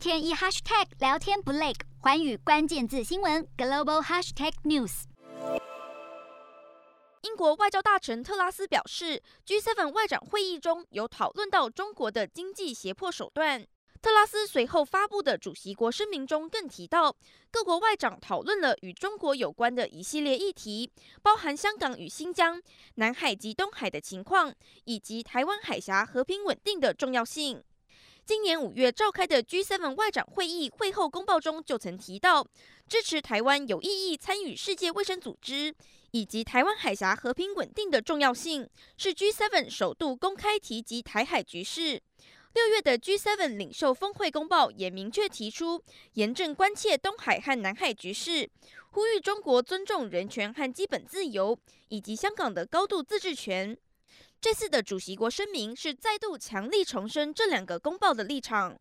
天一 hashtag 聊天不累，环宇关键字新闻 global hashtag news。英国外交大臣特拉斯表示，G7 外长会议中有讨论到中国的经济胁迫手段。特拉斯随后发布的主席国声明中更提到，各国外长讨论了与中国有关的一系列议题，包含香港与新疆、南海及东海的情况，以及台湾海峡和平稳定的重要性。今年五月召开的 G7 外长会议会后公报中就曾提到，支持台湾有意义参与世界卫生组织，以及台湾海峡和平稳定的重要性，是 G7 首度公开提及台海局势。六月的 G7 领袖峰会公报也明确提出，严正关切东海和南海局势，呼吁中国尊重人权和基本自由，以及香港的高度自治权。这次的主席国声明是再度强力重申这两个公报的立场。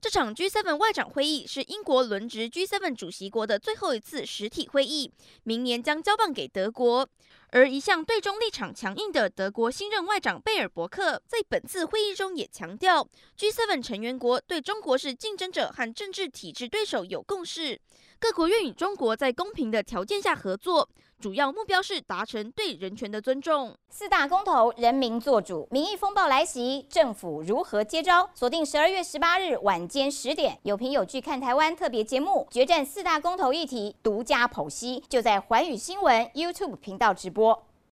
这场 G7 外长会议是英国轮值 G7 主席国的最后一次实体会议，明年将交棒给德国。而一向对中立场强硬的德国新任外长贝尔伯克，在本次会议中也强调，G7 成员国对中国是竞争者和政治体制对手有共识，各国愿与中国在公平的条件下合作。主要目标是达成对人权的尊重。四大公投，人民做主，民意风暴来袭，政府如何接招？锁定十二月十八日晚间十点，有凭有据看台湾特别节目，决战四大公投议题，独家剖析，就在寰宇新闻 YouTube 频道直播播。